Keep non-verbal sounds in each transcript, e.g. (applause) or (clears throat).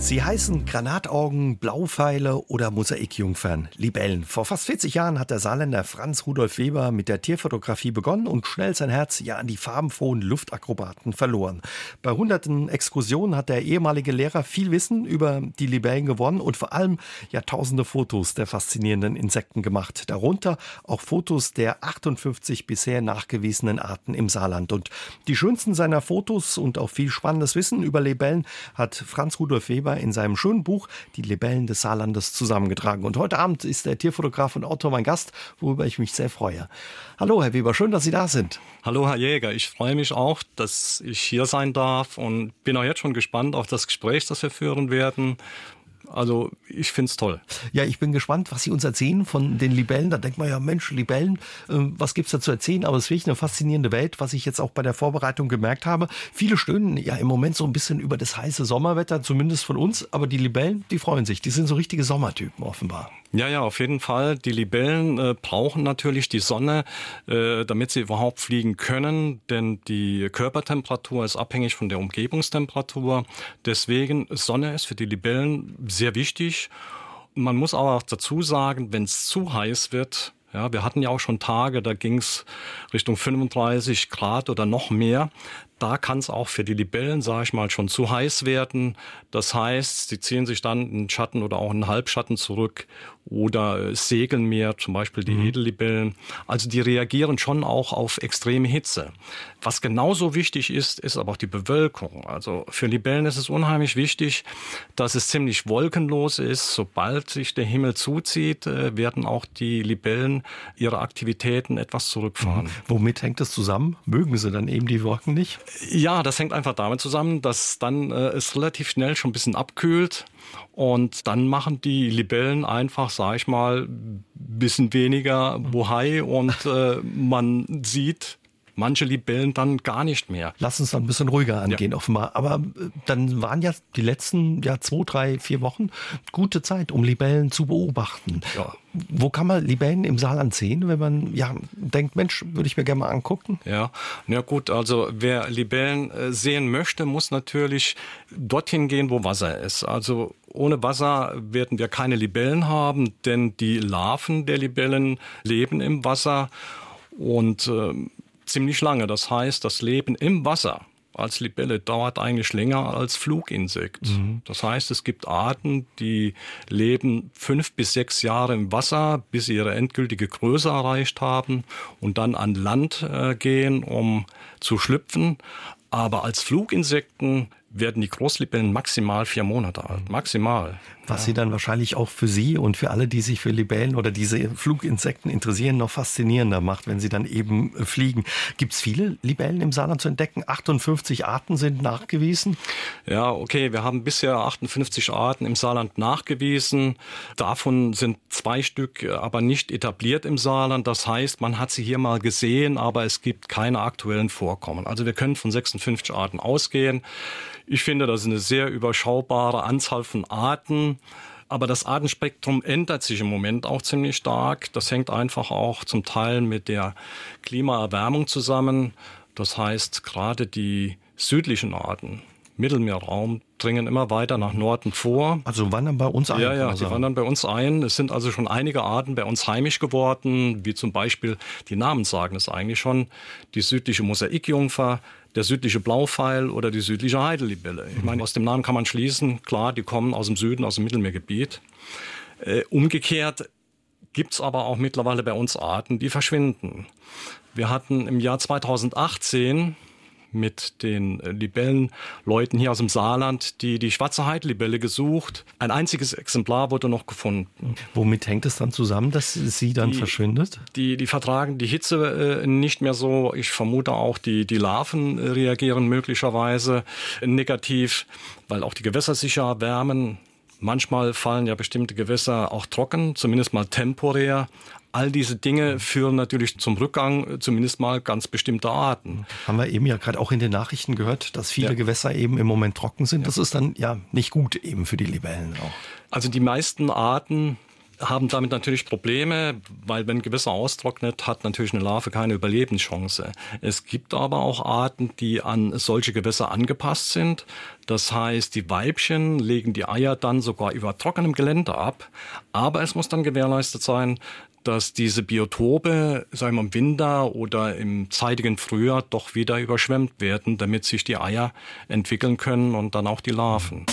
Sie heißen Granataugen, Blaupfeile oder Mosaikjungfern, Libellen. Vor fast 40 Jahren hat der Saarländer Franz Rudolf Weber mit der Tierfotografie begonnen und schnell sein Herz ja an die farbenfrohen Luftakrobaten verloren. Bei hunderten Exkursionen hat der ehemalige Lehrer viel Wissen über die Libellen gewonnen und vor allem ja tausende Fotos der faszinierenden Insekten gemacht. Darunter auch Fotos der 58 bisher nachgewiesenen Arten im Saarland. Und die schönsten seiner Fotos und auch viel spannendes Wissen über Libellen hat Franz Rudolf Weber Weber in seinem schönen Buch Die Libellen des Saarlandes zusammengetragen. Und heute Abend ist der Tierfotograf und Autor mein Gast, worüber ich mich sehr freue. Hallo, Herr Weber, schön, dass Sie da sind. Hallo, Herr Jäger. Ich freue mich auch, dass ich hier sein darf und bin auch jetzt schon gespannt auf das Gespräch, das wir führen werden. Also ich finde es toll. Ja, ich bin gespannt, was Sie uns erzählen von den Libellen. Da denkt man ja, Mensch, Libellen, äh, was gibt's da zu erzählen? Aber es ist wirklich eine faszinierende Welt, was ich jetzt auch bei der Vorbereitung gemerkt habe. Viele stöhnen ja im Moment so ein bisschen über das heiße Sommerwetter, zumindest von uns. Aber die Libellen, die freuen sich. Die sind so richtige Sommertypen offenbar. Ja, ja, auf jeden Fall. Die Libellen äh, brauchen natürlich die Sonne, äh, damit sie überhaupt fliegen können, denn die Körpertemperatur ist abhängig von der Umgebungstemperatur. Deswegen Sonne ist für die Libellen sehr wichtig. Man muss aber auch dazu sagen, wenn es zu heiß wird, ja, wir hatten ja auch schon Tage, da ging es Richtung 35 Grad oder noch mehr. Da kann es auch für die Libellen, sage ich mal, schon zu heiß werden. Das heißt, sie ziehen sich dann in Schatten oder auch in Halbschatten zurück oder segeln mehr, zum Beispiel die mhm. Edellibellen. Also die reagieren schon auch auf extreme Hitze. Was genauso wichtig ist, ist aber auch die Bewölkung. Also für Libellen ist es unheimlich wichtig, dass es ziemlich wolkenlos ist. Sobald sich der Himmel zuzieht, äh, werden auch die Libellen ihre Aktivitäten etwas zurückfahren. Mhm. Womit hängt das zusammen? Mögen sie dann eben die Wolken nicht? Ja, das hängt einfach damit zusammen, dass dann äh, es relativ schnell schon ein bisschen abkühlt und dann machen die Libellen einfach, sag ich mal, bisschen weniger Bohai und äh, man sieht, manche Libellen dann gar nicht mehr. Lass uns dann ein bisschen ruhiger angehen, ja. offenbar. Aber äh, dann waren ja die letzten ja, zwei, drei, vier Wochen gute Zeit, um Libellen zu beobachten. Ja. Wo kann man Libellen im Saarland sehen, wenn man ja denkt, Mensch, würde ich mir gerne mal angucken? Ja, na gut, also wer Libellen äh, sehen möchte, muss natürlich dorthin gehen, wo Wasser ist. Also ohne Wasser werden wir keine Libellen haben, denn die Larven der Libellen leben im Wasser und äh, ziemlich lange. Das heißt, das Leben im Wasser als Libelle dauert eigentlich länger als Fluginsekt. Mhm. Das heißt, es gibt Arten, die leben fünf bis sechs Jahre im Wasser, bis sie ihre endgültige Größe erreicht haben und dann an Land äh, gehen, um zu schlüpfen. Aber als Fluginsekten werden die Großlibellen maximal vier Monate alt. Maximal. Was ja. sie dann wahrscheinlich auch für Sie und für alle, die sich für Libellen oder diese Fluginsekten interessieren, noch faszinierender macht, wenn sie dann eben äh, fliegen. Gibt es viele Libellen im Saarland zu entdecken? 58 Arten sind nachgewiesen. Ja, okay. Wir haben bisher 58 Arten im Saarland nachgewiesen. Davon sind zwei Stück äh, aber nicht etabliert im Saarland. Das heißt, man hat sie hier mal gesehen, aber es gibt keine aktuellen Vorkommen. Also wir können von 56 Arten ausgehen. Ich finde, das ist eine sehr überschaubare Anzahl von Arten. Aber das Artenspektrum ändert sich im Moment auch ziemlich stark. Das hängt einfach auch zum Teil mit der Klimaerwärmung zusammen. Das heißt, gerade die südlichen Arten, Mittelmeerraum, dringen immer weiter nach Norden vor. Also wandern bei uns ein? Ja, ja, die wandern bei uns ein. Es sind also schon einige Arten bei uns heimisch geworden, wie zum Beispiel, die Namen sagen es eigentlich schon, die südliche Mosaikjungfer, der südliche Blaupfeil oder die südliche Heidelibelle. Ich meine, aus dem Namen kann man schließen, klar, die kommen aus dem Süden, aus dem Mittelmeergebiet. Äh, umgekehrt gibt's aber auch mittlerweile bei uns Arten, die verschwinden. Wir hatten im Jahr 2018 mit den äh, Libellenleuten hier aus dem Saarland, die die schwarze Heidlibelle gesucht. Ein einziges Exemplar wurde noch gefunden. Womit hängt es dann zusammen, dass sie dann die, verschwindet? Die, die vertragen die Hitze äh, nicht mehr so. Ich vermute auch, die, die Larven äh, reagieren möglicherweise negativ, weil auch die Gewässer sich ja wärmen. Manchmal fallen ja bestimmte Gewässer auch trocken, zumindest mal temporär. All diese Dinge führen natürlich zum Rückgang, zumindest mal ganz bestimmter Arten. Haben wir eben ja gerade auch in den Nachrichten gehört, dass viele ja. Gewässer eben im Moment trocken sind. Das ist dann ja nicht gut eben für die Libellen auch. Also die meisten Arten haben damit natürlich Probleme, weil wenn Gewässer austrocknet, hat natürlich eine Larve keine Überlebenschance. Es gibt aber auch Arten, die an solche Gewässer angepasst sind. Das heißt, die Weibchen legen die Eier dann sogar über trockenem Gelände ab. Aber es muss dann gewährleistet sein, dass diese Biotope, sagen wir im Winter oder im zeitigen Frühjahr doch wieder überschwemmt werden, damit sich die Eier entwickeln können und dann auch die Larven.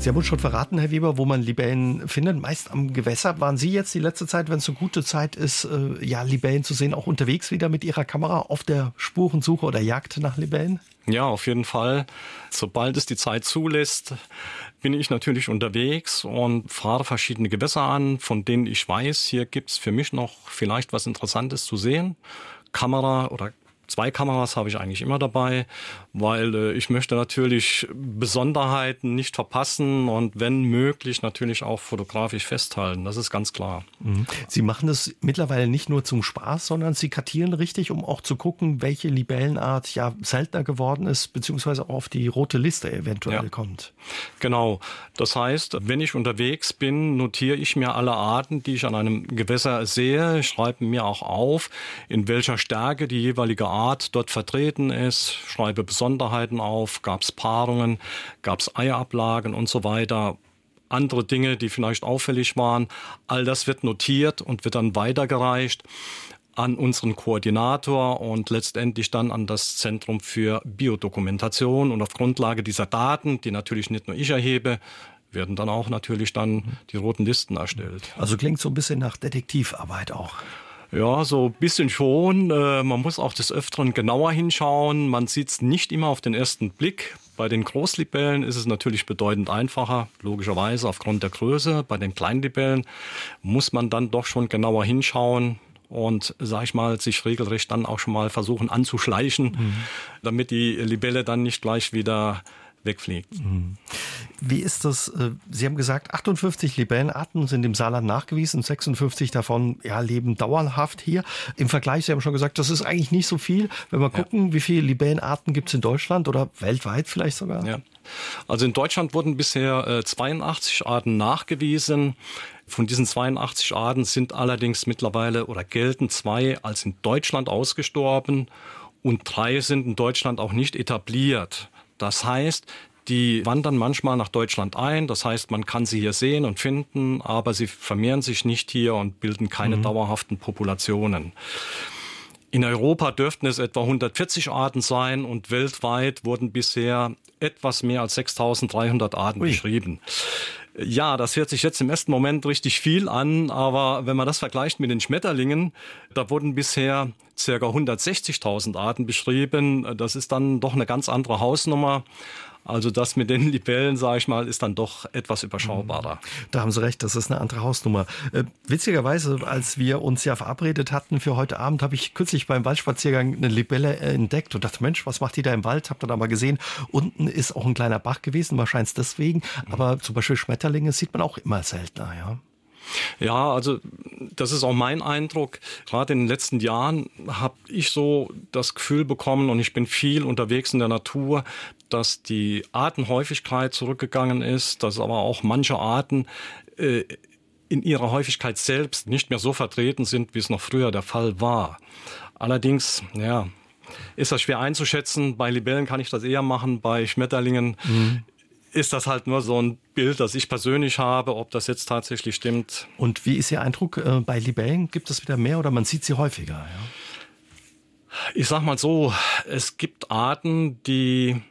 Sie haben uns schon verraten, Herr Weber, wo man Libellen findet, meist am Gewässer. Waren Sie jetzt die letzte Zeit, wenn es so gute Zeit ist, äh, ja, Libellen zu sehen, auch unterwegs wieder mit Ihrer Kamera auf der Spurensuche oder Jagd nach Libellen? Ja, auf jeden Fall. Sobald es die Zeit zulässt, bin ich natürlich unterwegs und fahre verschiedene Gewässer an, von denen ich weiß, hier gibt's für mich noch vielleicht was Interessantes zu sehen. Kamera oder Zwei Kameras habe ich eigentlich immer dabei, weil äh, ich möchte natürlich Besonderheiten nicht verpassen und wenn möglich natürlich auch fotografisch festhalten. Das ist ganz klar. Mhm. Sie machen das mittlerweile nicht nur zum Spaß, sondern Sie kartieren richtig, um auch zu gucken, welche Libellenart ja seltener geworden ist, beziehungsweise auch auf die rote Liste eventuell ja. kommt. Genau. Das heißt, wenn ich unterwegs bin, notiere ich mir alle Arten, die ich an einem Gewässer sehe, schreibe mir auch auf, in welcher Stärke die jeweilige Art Art dort vertreten ist, schreibe Besonderheiten auf, gab es Paarungen, gab es Eierablagen und so weiter andere Dinge, die vielleicht auffällig waren. All das wird notiert und wird dann weitergereicht an unseren Koordinator und letztendlich dann an das Zentrum für Biodokumentation. Und auf Grundlage dieser Daten, die natürlich nicht nur ich erhebe, werden dann auch natürlich dann die roten Listen erstellt. Also klingt so ein bisschen nach Detektivarbeit auch. Ja, so ein bisschen schon. Äh, man muss auch des Öfteren genauer hinschauen. Man sieht es nicht immer auf den ersten Blick. Bei den Großlibellen ist es natürlich bedeutend einfacher, logischerweise aufgrund der Größe. Bei den Kleinlibellen muss man dann doch schon genauer hinschauen und, sag ich mal, sich regelrecht dann auch schon mal versuchen anzuschleichen, mhm. damit die Libelle dann nicht gleich wieder wegfliegt. Mhm. Wie ist das? Äh, Sie haben gesagt, 58 Libellenarten sind im Saarland nachgewiesen, 56 davon ja, leben dauerhaft hier. Im Vergleich, Sie haben schon gesagt, das ist eigentlich nicht so viel. Wenn wir gucken, ja. wie viele Libellenarten gibt es in Deutschland oder weltweit vielleicht sogar? Ja. Also in Deutschland wurden bisher äh, 82 Arten nachgewiesen. Von diesen 82 Arten sind allerdings mittlerweile oder gelten zwei als in Deutschland ausgestorben und drei sind in Deutschland auch nicht etabliert. Das heißt, die wandern manchmal nach Deutschland ein. Das heißt, man kann sie hier sehen und finden, aber sie vermehren sich nicht hier und bilden keine mhm. dauerhaften Populationen. In Europa dürften es etwa 140 Arten sein und weltweit wurden bisher etwas mehr als 6300 Arten Ui. beschrieben. Ja, das hört sich jetzt im ersten Moment richtig viel an, aber wenn man das vergleicht mit den Schmetterlingen, da wurden bisher circa 160.000 Arten beschrieben. Das ist dann doch eine ganz andere Hausnummer. Also das mit den (laughs) Libellen, sage ich mal, ist dann doch etwas überschaubarer. Da haben Sie recht, das ist eine andere Hausnummer. Äh, witzigerweise, als wir uns ja verabredet hatten für heute Abend, habe ich kürzlich beim Waldspaziergang eine Libelle entdeckt und dachte, Mensch, was macht die da im Wald? Hab dann aber gesehen, unten ist auch ein kleiner Bach gewesen, wahrscheinlich deswegen. Aber zum Beispiel Schmetterlinge sieht man auch immer seltener, ja. Ja, also das ist auch mein Eindruck. Gerade in den letzten Jahren habe ich so das Gefühl bekommen, und ich bin viel unterwegs in der Natur, dass die Artenhäufigkeit zurückgegangen ist, dass aber auch manche Arten äh, in ihrer Häufigkeit selbst nicht mehr so vertreten sind, wie es noch früher der Fall war. Allerdings, ja, ist das schwer einzuschätzen. Bei Libellen kann ich das eher machen, bei Schmetterlingen mhm ist das halt nur so ein Bild, das ich persönlich habe, ob das jetzt tatsächlich stimmt. Und wie ist Ihr Eindruck äh, bei Libellen? Gibt es wieder mehr oder man sieht sie häufiger? Ja? Ich sag mal so, es gibt Arten, die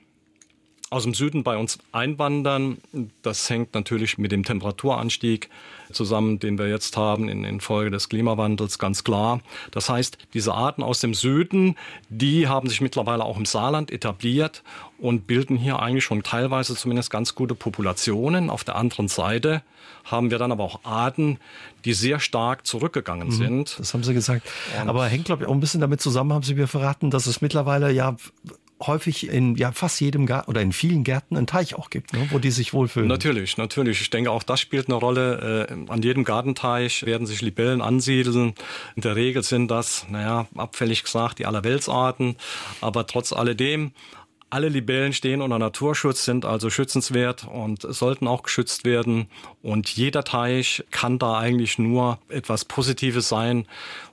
aus dem Süden bei uns einwandern. Das hängt natürlich mit dem Temperaturanstieg zusammen, den wir jetzt haben in, in Folge des Klimawandels, ganz klar. Das heißt, diese Arten aus dem Süden, die haben sich mittlerweile auch im Saarland etabliert und bilden hier eigentlich schon teilweise zumindest ganz gute Populationen. Auf der anderen Seite haben wir dann aber auch Arten, die sehr stark zurückgegangen mhm, sind. Das haben Sie gesagt. Und aber hängt, glaube ich, auch ein bisschen damit zusammen, haben Sie mir verraten, dass es mittlerweile ja häufig in ja fast jedem Garten oder in vielen Gärten einen Teich auch gibt, ne, wo die sich wohlfühlen. Natürlich, natürlich. Ich denke, auch das spielt eine Rolle. Äh, an jedem Gartenteich werden sich Libellen ansiedeln. In der Regel sind das, naja, abfällig gesagt, die Allerweltsarten. Aber trotz alledem alle Libellen stehen unter Naturschutz, sind also schützenswert und sollten auch geschützt werden. Und jeder Teich kann da eigentlich nur etwas Positives sein.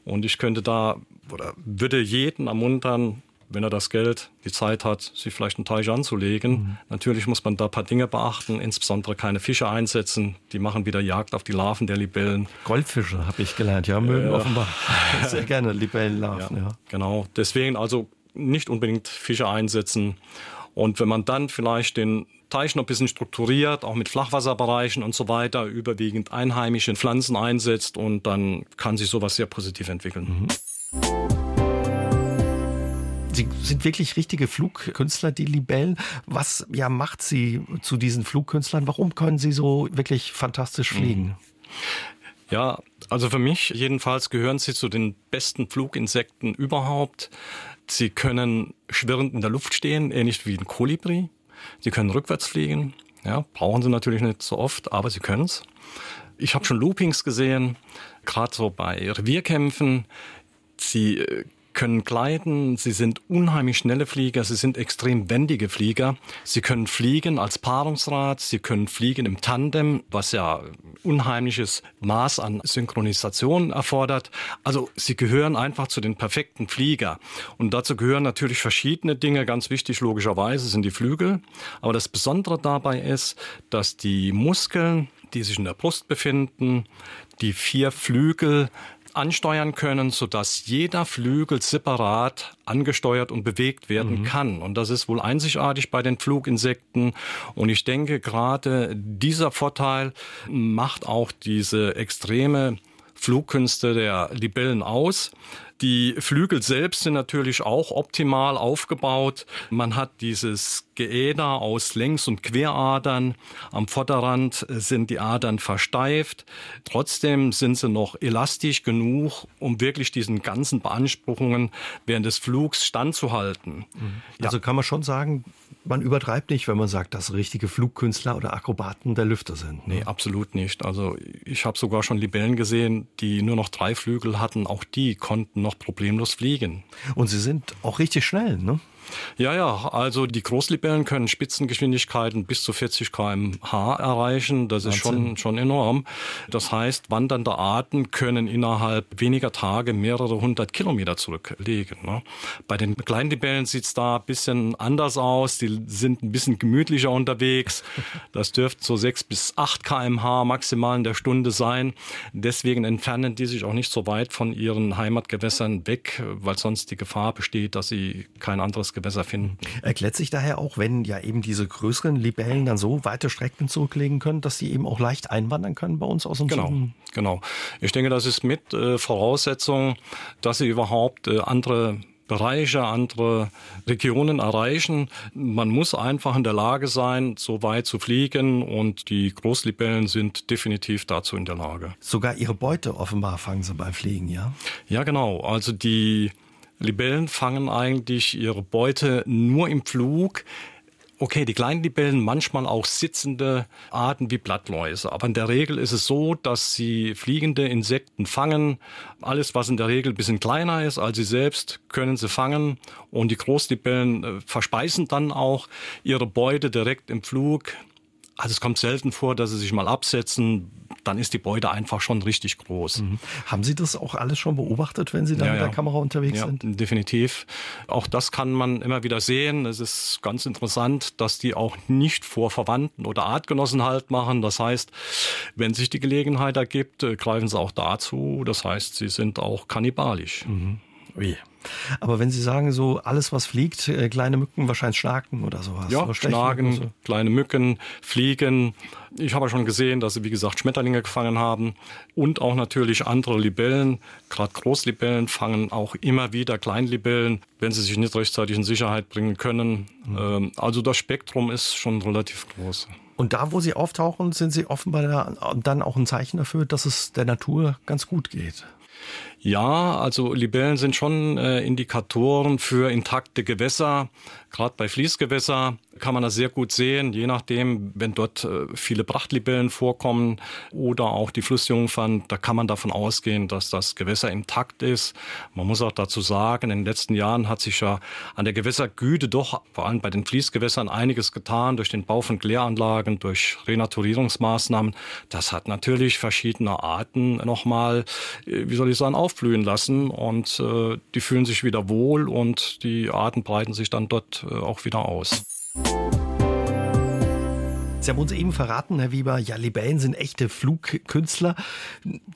Und ich könnte da oder würde jeden ermuntern, wenn er das Geld, die Zeit hat, sich vielleicht einen Teich anzulegen. Mhm. Natürlich muss man da ein paar Dinge beachten, insbesondere keine Fische einsetzen. Die machen wieder Jagd auf die Larven der Libellen. Goldfische habe ich gelernt, ja, mögen äh, offenbar (laughs) sehr gerne Libellenlarven. Ja, ja. Genau, deswegen also nicht unbedingt Fische einsetzen. Und wenn man dann vielleicht den Teich noch ein bisschen strukturiert, auch mit Flachwasserbereichen und so weiter, überwiegend einheimische Pflanzen einsetzt und dann kann sich sowas sehr positiv entwickeln. Mhm. Sie sind wirklich richtige Flugkünstler, die Libellen. Was ja macht Sie zu diesen Flugkünstlern? Warum können Sie so wirklich fantastisch mhm. fliegen? Ja, also für mich jedenfalls gehören sie zu den besten Fluginsekten überhaupt. Sie können schwirrend in der Luft stehen, ähnlich wie ein Kolibri. Sie können rückwärts fliegen. Ja, brauchen sie natürlich nicht so oft, aber sie können es. Ich habe schon Loopings gesehen, gerade so bei Revierkämpfen. Sie äh, können gleiten, sie sind unheimlich schnelle Flieger, sie sind extrem wendige Flieger. Sie können fliegen als Paarungsrad, sie können fliegen im Tandem, was ja unheimliches Maß an Synchronisation erfordert. Also sie gehören einfach zu den perfekten Flieger. Und dazu gehören natürlich verschiedene Dinge. Ganz wichtig logischerweise sind die Flügel. Aber das Besondere dabei ist, dass die Muskeln, die sich in der Brust befinden, die vier Flügel ansteuern können, sodass jeder Flügel separat angesteuert und bewegt werden mhm. kann. Und das ist wohl einzigartig bei den Fluginsekten. Und ich denke, gerade dieser Vorteil macht auch diese extreme Flugkünste der Libellen aus. Die Flügel selbst sind natürlich auch optimal aufgebaut. Man hat dieses Geäder aus Längs- und Queradern. Am Vorderrand sind die Adern versteift. Trotzdem sind sie noch elastisch genug, um wirklich diesen ganzen Beanspruchungen während des Flugs standzuhalten. Mhm. Also ja. kann man schon sagen, man übertreibt nicht, wenn man sagt, dass richtige Flugkünstler oder Akrobaten der Lüfter sind. Ne? Nee, absolut nicht. Also ich habe sogar schon Libellen gesehen, die nur noch drei Flügel hatten. Auch die konnten noch problemlos fliegen. Und sie sind auch richtig schnell, ne? Ja, ja, also die Großlibellen können Spitzengeschwindigkeiten bis zu 40 km/h erreichen. Das ist schon, schon enorm. Das heißt, wandernde Arten können innerhalb weniger Tage mehrere hundert Kilometer zurücklegen. Ne? Bei den kleinen Libellen sieht's da ein bisschen anders aus. Die sind ein bisschen gemütlicher unterwegs. (laughs) Das dürfte so 6 bis 8 km/h maximal in der Stunde sein. Deswegen entfernen die sich auch nicht so weit von ihren Heimatgewässern weg, weil sonst die Gefahr besteht, dass sie kein anderes besser finden. Erklärt sich daher auch, wenn ja eben diese größeren Libellen dann so weite Strecken zurücklegen können, dass sie eben auch leicht einwandern können bei uns aus dem Genau, Süden? genau. Ich denke, das ist mit äh, Voraussetzung, dass sie überhaupt äh, andere Bereiche, andere Regionen erreichen. Man muss einfach in der Lage sein, so weit zu fliegen und die Großlibellen sind definitiv dazu in der Lage. Sogar ihre Beute offenbar fangen sie beim Fliegen, ja? Ja, genau. Also die Libellen fangen eigentlich ihre Beute nur im Flug. Okay, die kleinen Libellen, manchmal auch sitzende Arten wie Blattläuse. Aber in der Regel ist es so, dass sie fliegende Insekten fangen. Alles, was in der Regel ein bisschen kleiner ist als sie selbst, können sie fangen. Und die Großlibellen äh, verspeisen dann auch ihre Beute direkt im Flug. Also es kommt selten vor, dass sie sich mal absetzen. Dann ist die Beute einfach schon richtig groß. Mhm. Haben Sie das auch alles schon beobachtet, wenn Sie da ja, mit der ja. Kamera unterwegs ja, sind? Definitiv. Auch das kann man immer wieder sehen. Es ist ganz interessant, dass die auch nicht vor Verwandten oder Artgenossen halt machen. Das heißt, wenn sich die Gelegenheit ergibt, äh, greifen sie auch dazu. Das heißt, sie sind auch kannibalisch. Mhm. Wie? Aber wenn Sie sagen, so alles, was fliegt, äh, kleine Mücken, wahrscheinlich Schnaken oder sowas. Ja, Schnaken, so. kleine Mücken, Fliegen. Ich habe schon gesehen, dass sie, wie gesagt, Schmetterlinge gefangen haben und auch natürlich andere Libellen. Gerade Großlibellen fangen auch immer wieder Kleinlibellen, wenn sie sich nicht rechtzeitig in Sicherheit bringen können. Mhm. Also das Spektrum ist schon relativ groß. Und da, wo sie auftauchen, sind sie offenbar dann auch ein Zeichen dafür, dass es der Natur ganz gut geht. Ja, also Libellen sind schon äh, Indikatoren für intakte Gewässer. Gerade bei Fließgewässer kann man das sehr gut sehen, je nachdem, wenn dort äh, viele Prachtlibellen vorkommen oder auch die Flussjungfern, da kann man davon ausgehen, dass das Gewässer intakt ist. Man muss auch dazu sagen, in den letzten Jahren hat sich ja an der Gewässergüte doch vor allem bei den Fließgewässern einiges getan durch den Bau von Kläranlagen, durch Renaturierungsmaßnahmen. Das hat natürlich verschiedene Arten nochmal, äh, wie soll ich sagen, aufblühen lassen und äh, die fühlen sich wieder wohl und die Arten breiten sich dann dort äh, auch wieder aus. Sie haben uns eben verraten, Herr Wieber, ja, Libellen sind echte Flugkünstler,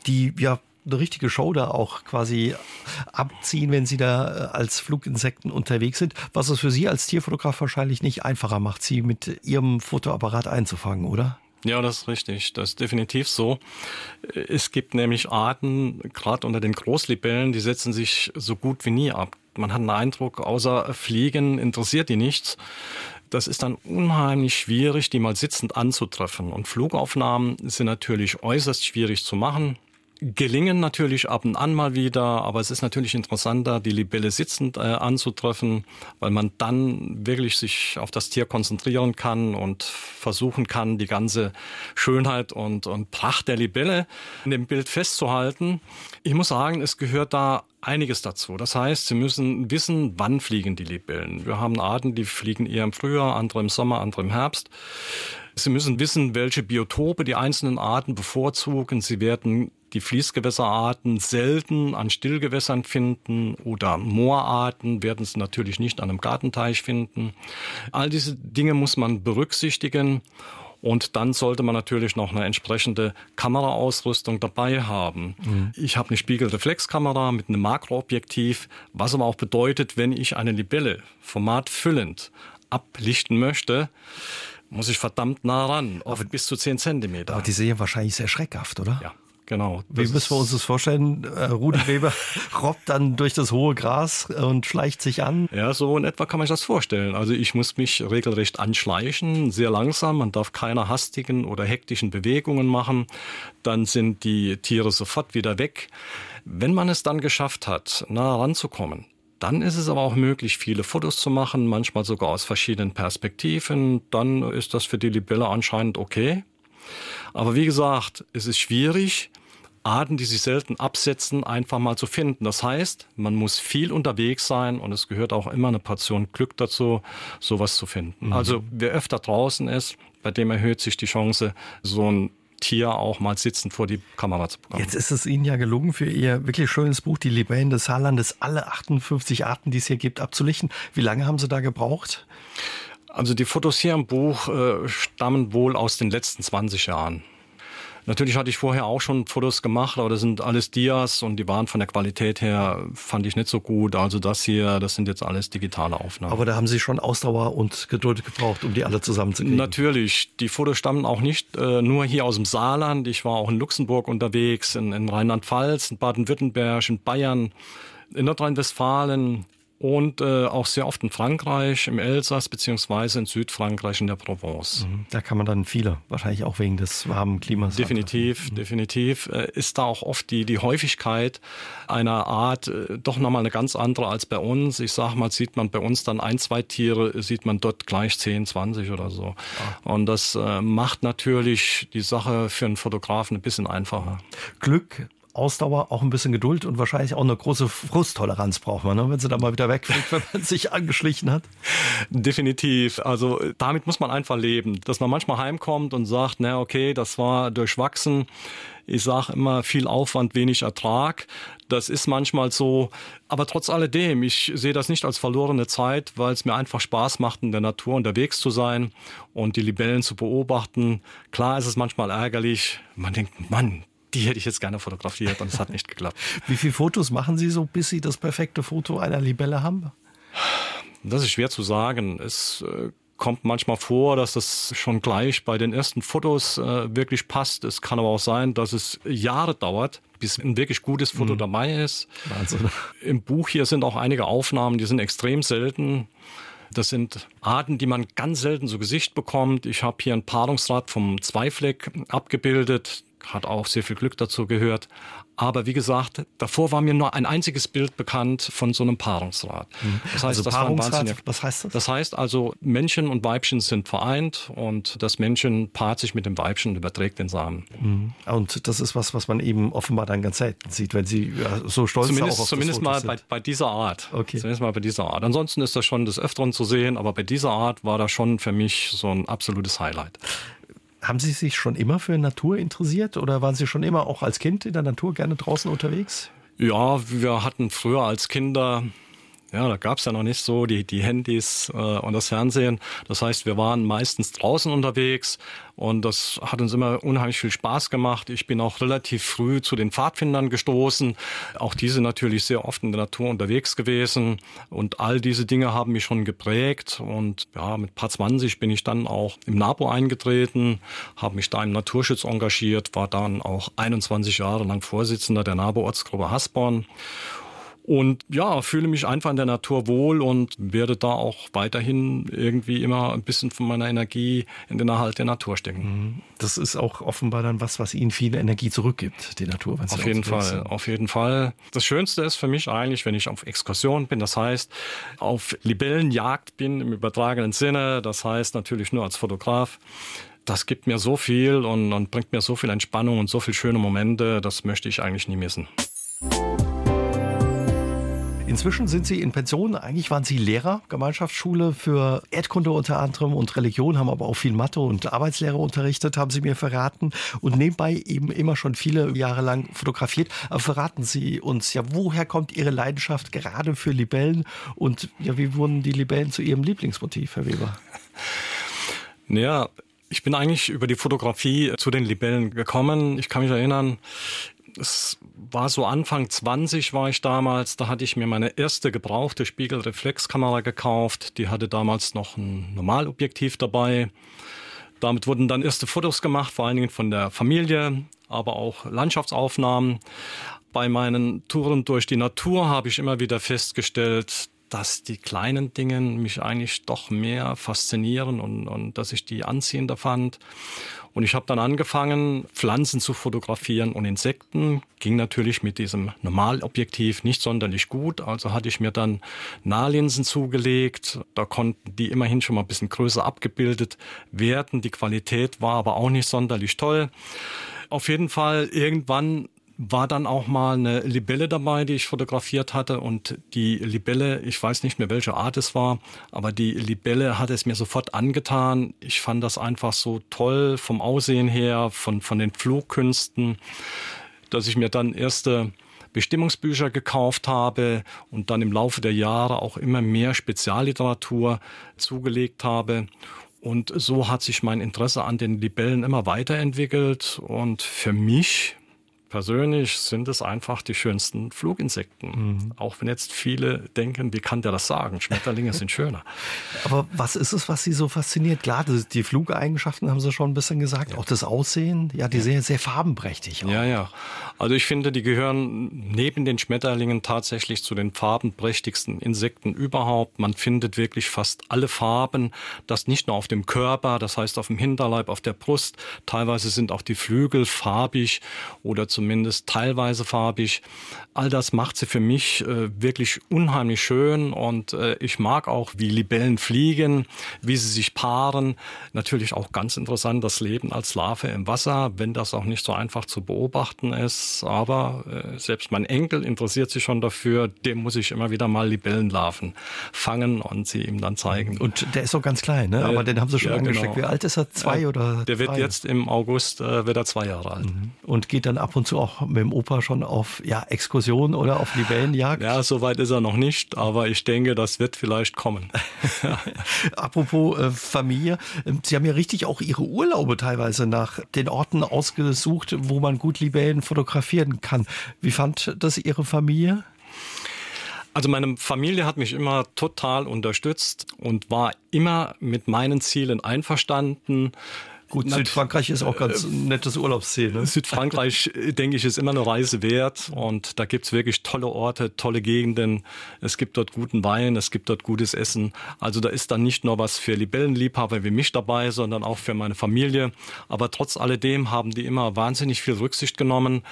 die ja eine richtige Show da auch quasi abziehen, wenn sie da äh, als Fluginsekten unterwegs sind, was es für Sie als Tierfotograf wahrscheinlich nicht einfacher macht, sie mit Ihrem Fotoapparat einzufangen, oder? Ja, das ist richtig. Das ist definitiv so. Es gibt nämlich Arten, gerade unter den Großlibellen, die setzen sich so gut wie nie ab. Man hat einen Eindruck, außer Fliegen interessiert die nichts. Das ist dann unheimlich schwierig, die mal sitzend anzutreffen. Und Flugaufnahmen sind natürlich äußerst schwierig zu machen gelingen natürlich ab und an mal wieder, aber es ist natürlich interessanter, die Libelle sitzend äh, anzutreffen, weil man dann wirklich sich auf das Tier konzentrieren kann und versuchen kann, die ganze Schönheit und, und Pracht der Libelle in dem Bild festzuhalten. Ich muss sagen, es gehört da einiges dazu. Das heißt, Sie müssen wissen, wann fliegen die Libellen. Wir haben Arten, die fliegen eher im Frühjahr, andere im Sommer, andere im Herbst. Sie müssen wissen, welche Biotope die einzelnen Arten bevorzugen. Sie werden die Fließgewässerarten selten an Stillgewässern finden oder Moorarten werden Sie natürlich nicht an einem Gartenteich finden. All diese Dinge muss man berücksichtigen. Und dann sollte man natürlich noch eine entsprechende Kameraausrüstung dabei haben. Mhm. Ich habe eine Spiegelreflexkamera mit einem Makroobjektiv, was aber auch bedeutet, wenn ich eine Libelle formatfüllend ablichten möchte, muss ich verdammt nah ran, oft aber, bis zu 10 Zentimeter. Aber die sehen wahrscheinlich sehr schreckhaft, oder? Ja. Genau. Wie müssen wir uns das vorstellen? Äh, Rudi Weber (laughs) robbt dann durch das hohe Gras und schleicht sich an. Ja, so in etwa kann man sich das vorstellen. Also ich muss mich regelrecht anschleichen, sehr langsam. Man darf keine hastigen oder hektischen Bewegungen machen. Dann sind die Tiere sofort wieder weg. Wenn man es dann geschafft hat, nah ranzukommen, dann ist es aber auch möglich, viele Fotos zu machen, manchmal sogar aus verschiedenen Perspektiven. Dann ist das für die Libelle anscheinend okay. Aber wie gesagt, es ist schwierig, Arten, die sich selten absetzen, einfach mal zu finden. Das heißt, man muss viel unterwegs sein und es gehört auch immer eine Portion Glück dazu, sowas zu finden. Mhm. Also wer öfter draußen ist, bei dem erhöht sich die Chance, so ein Tier auch mal sitzend vor die Kamera zu bekommen. Jetzt ist es Ihnen ja gelungen, für Ihr wirklich schönes Buch Die Libellen des Saarlandes alle 58 Arten, die es hier gibt, abzulichten. Wie lange haben Sie da gebraucht? Also die Fotos hier im Buch äh, stammen wohl aus den letzten 20 Jahren. Natürlich hatte ich vorher auch schon Fotos gemacht, aber das sind alles Dias und die waren von der Qualität her, fand ich nicht so gut. Also das hier, das sind jetzt alles digitale Aufnahmen. Aber da haben Sie schon Ausdauer und Geduld gebraucht, um die alle zusammenzukriegen. Natürlich. Die Fotos stammen auch nicht äh, nur hier aus dem Saarland. Ich war auch in Luxemburg unterwegs, in, in Rheinland-Pfalz, in Baden-Württemberg, in Bayern, in Nordrhein-Westfalen, und äh, auch sehr oft in Frankreich, im Elsass beziehungsweise in Südfrankreich in der Provence. Mhm. Da kann man dann viele, wahrscheinlich auch wegen des warmen Klimas. Definitiv, mhm. definitiv. Äh, ist da auch oft die, die Häufigkeit einer Art äh, doch nochmal eine ganz andere als bei uns. Ich sag mal, sieht man bei uns dann ein, zwei Tiere, sieht man dort gleich 10, 20 oder so. Ah. Und das äh, macht natürlich die Sache für einen Fotografen ein bisschen einfacher. Glück Ausdauer, auch ein bisschen Geduld und wahrscheinlich auch eine große Frusttoleranz braucht man, ne? wenn sie dann mal wieder wegfliegt, (laughs) wenn man sich angeschlichen hat. Definitiv. Also damit muss man einfach leben, dass man manchmal heimkommt und sagt, na okay, das war durchwachsen. Ich sage immer viel Aufwand, wenig Ertrag. Das ist manchmal so. Aber trotz alledem, ich sehe das nicht als verlorene Zeit, weil es mir einfach Spaß macht, in der Natur unterwegs zu sein und die Libellen zu beobachten. Klar ist es manchmal ärgerlich. Man denkt, Mann, (laughs) die hätte ich jetzt gerne fotografiert und es hat nicht geklappt. (laughs) Wie viele Fotos machen Sie so, bis Sie das perfekte Foto einer Libelle haben? Das ist schwer zu sagen. Es äh, kommt manchmal vor, dass das schon gleich bei den ersten Fotos äh, wirklich passt. Es kann aber auch sein, dass es Jahre dauert, bis ein wirklich gutes Foto mhm. dabei ist. Wahnsinn. (laughs) Im Buch hier sind auch einige Aufnahmen, die sind extrem selten. Das sind Arten, die man ganz selten zu Gesicht bekommt. Ich habe hier ein Paarungsrad vom Zweifleck abgebildet hat auch sehr viel Glück dazu gehört. Aber wie gesagt, davor war mir nur ein einziges Bild bekannt von so einem Paarungsrad. Mhm. Das heißt, also das Paarungsrad, was heißt das? Das heißt also, Männchen und Weibchen sind vereint und das Männchen paart sich mit dem Weibchen und überträgt den Samen. Mhm. Und das ist was, was man eben offenbar dann ganz selten sieht, wenn Sie ja, so stolz zumindest, auf Zumindest mal bei, bei, dieser Art. Okay. Zumindest mal bei dieser Art. Ansonsten ist das schon des Öfteren zu sehen, aber bei dieser Art war das schon für mich so ein absolutes Highlight. Haben Sie sich schon immer für Natur interessiert oder waren Sie schon immer auch als Kind in der Natur gerne draußen unterwegs? Ja, wir hatten früher als Kinder ja, da gab es ja noch nicht so die, die Handys äh, und das Fernsehen. Das heißt, wir waren meistens draußen unterwegs und das hat uns immer unheimlich viel Spaß gemacht. Ich bin auch relativ früh zu den Pfadfindern gestoßen. Auch diese natürlich sehr oft in der Natur unterwegs gewesen. Und all diese Dinge haben mich schon geprägt. Und ja, mit paar 20 bin ich dann auch im NABO eingetreten, habe mich da im Naturschutz engagiert, war dann auch 21 Jahre lang Vorsitzender der NABO-Ortsgruppe Hasborn und ja, fühle mich einfach in der Natur wohl und werde da auch weiterhin irgendwie immer ein bisschen von meiner Energie in den Erhalt der Natur stecken. Mhm. Das ist auch offenbar dann was, was Ihnen viel Energie zurückgibt, die Natur. Auf jeden Fall, sind. auf jeden Fall. Das Schönste ist für mich eigentlich, wenn ich auf Exkursion bin, das heißt, auf Libellenjagd bin im übertragenen Sinne, das heißt natürlich nur als Fotograf das gibt mir so viel und, und, bringt mir so viel Entspannung und so viele schöne Momente, das möchte ich eigentlich nie missen. Inzwischen sind Sie in Pension. Eigentlich waren Sie Lehrer, Gemeinschaftsschule für Erdkunde unter anderem und Religion, haben aber auch viel Mathe und Arbeitslehre unterrichtet, haben Sie mir verraten. Und nebenbei eben immer schon viele Jahre lang fotografiert. Aber verraten Sie uns ja, woher kommt Ihre Leidenschaft gerade für Libellen? Und ja, wie wurden die Libellen zu Ihrem Lieblingsmotiv, Herr Weber? (laughs) Ja, ich bin eigentlich über die Fotografie zu den Libellen gekommen. Ich kann mich erinnern, es war so Anfang 20 war ich damals, da hatte ich mir meine erste gebrauchte Spiegelreflexkamera gekauft. Die hatte damals noch ein Normalobjektiv dabei. Damit wurden dann erste Fotos gemacht, vor allen Dingen von der Familie, aber auch Landschaftsaufnahmen. Bei meinen Touren durch die Natur habe ich immer wieder festgestellt, dass die kleinen Dinge mich eigentlich doch mehr faszinieren und, und dass ich die anziehender fand. Und ich habe dann angefangen, Pflanzen zu fotografieren und Insekten. Ging natürlich mit diesem Normalobjektiv nicht sonderlich gut. Also hatte ich mir dann Nahlinsen zugelegt. Da konnten die immerhin schon mal ein bisschen größer abgebildet werden. Die Qualität war aber auch nicht sonderlich toll. Auf jeden Fall irgendwann war dann auch mal eine Libelle dabei, die ich fotografiert hatte. Und die Libelle, ich weiß nicht mehr, welche Art es war, aber die Libelle hat es mir sofort angetan. Ich fand das einfach so toll vom Aussehen her, von, von den Flugkünsten, dass ich mir dann erste Bestimmungsbücher gekauft habe und dann im Laufe der Jahre auch immer mehr Spezialliteratur zugelegt habe. Und so hat sich mein Interesse an den Libellen immer weiterentwickelt. Und für mich persönlich sind es einfach die schönsten Fluginsekten. Mhm. Auch wenn jetzt viele denken, wie kann der das sagen? Schmetterlinge sind schöner. (laughs) Aber was ist es, was Sie so fasziniert? Klar, die Flugeigenschaften haben Sie schon ein bisschen gesagt, ja. auch das Aussehen, ja, die ja. sehr, sehr farbenprächtig. Auch. Ja, ja. Also ich finde, die gehören neben den Schmetterlingen tatsächlich zu den farbenprächtigsten Insekten überhaupt. Man findet wirklich fast alle Farben, das nicht nur auf dem Körper, das heißt auf dem Hinterleib, auf der Brust. Teilweise sind auch die Flügel farbig oder zu zumindest teilweise farbig. All das macht sie für mich äh, wirklich unheimlich schön und äh, ich mag auch, wie Libellen fliegen, wie sie sich paaren. Natürlich auch ganz interessant das Leben als Larve im Wasser, wenn das auch nicht so einfach zu beobachten ist. Aber äh, selbst mein Enkel interessiert sich schon dafür, dem muss ich immer wieder mal Libellenlarven fangen und sie ihm dann zeigen. Und der ist auch ganz klein, ne? aber den haben sie schon ja, angesteckt. Genau. Wie alt ist er? Zwei oder? Der drei? wird jetzt im August äh, wird er zwei Jahre alt. Mhm. Und geht dann ab und zu du auch mit dem Opa schon auf ja, Exkursion oder auf Libellenjagd? Ja, so weit ist er noch nicht, aber ich denke, das wird vielleicht kommen. (laughs) Apropos äh, Familie, ähm, Sie haben ja richtig auch Ihre Urlaube teilweise nach den Orten ausgesucht, wo man gut Libellen fotografieren kann. Wie fand das Ihre Familie? Also meine Familie hat mich immer total unterstützt und war immer mit meinen Zielen einverstanden Gut, Südfrankreich ist auch ganz ein nettes Urlaubsziel. Ne? Südfrankreich, denke ich, ist immer eine Reise wert und da gibt's wirklich tolle Orte, tolle Gegenden. Es gibt dort guten Wein, es gibt dort gutes Essen. Also da ist dann nicht nur was für Libellenliebhaber wie mich dabei, sondern auch für meine Familie. Aber trotz alledem haben die immer wahnsinnig viel Rücksicht genommen.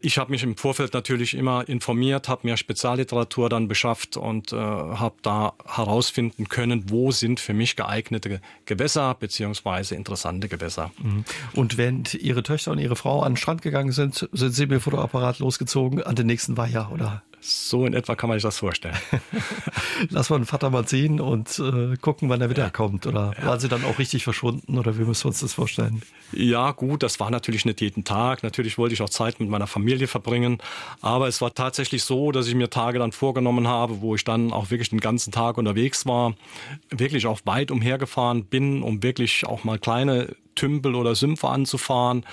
Ich habe mich im Vorfeld natürlich immer informiert, habe mir Spezialliteratur dann beschafft und äh, habe da herausfinden können, wo sind für mich geeignete Gewässer beziehungsweise interessante Gewässer. Gewässer. Mhm. Und während Ihre Töchter und Ihre Frau an den Strand gegangen sind, sind Sie mit dem Fotoapparat losgezogen an den nächsten Weiher, oder? So in etwa kann man sich das vorstellen. (laughs) Lass mal den Vater mal ziehen und äh, gucken, wann er wiederkommt. Oder ja. waren sie dann auch richtig verschwunden? Oder wie müssen wir uns das vorstellen? Ja, gut, das war natürlich nicht jeden Tag. Natürlich wollte ich auch Zeit mit meiner Familie verbringen. Aber es war tatsächlich so, dass ich mir Tage dann vorgenommen habe, wo ich dann auch wirklich den ganzen Tag unterwegs war, wirklich auch weit umhergefahren bin, um wirklich auch mal kleine Tümpel oder Sümpfe anzufahren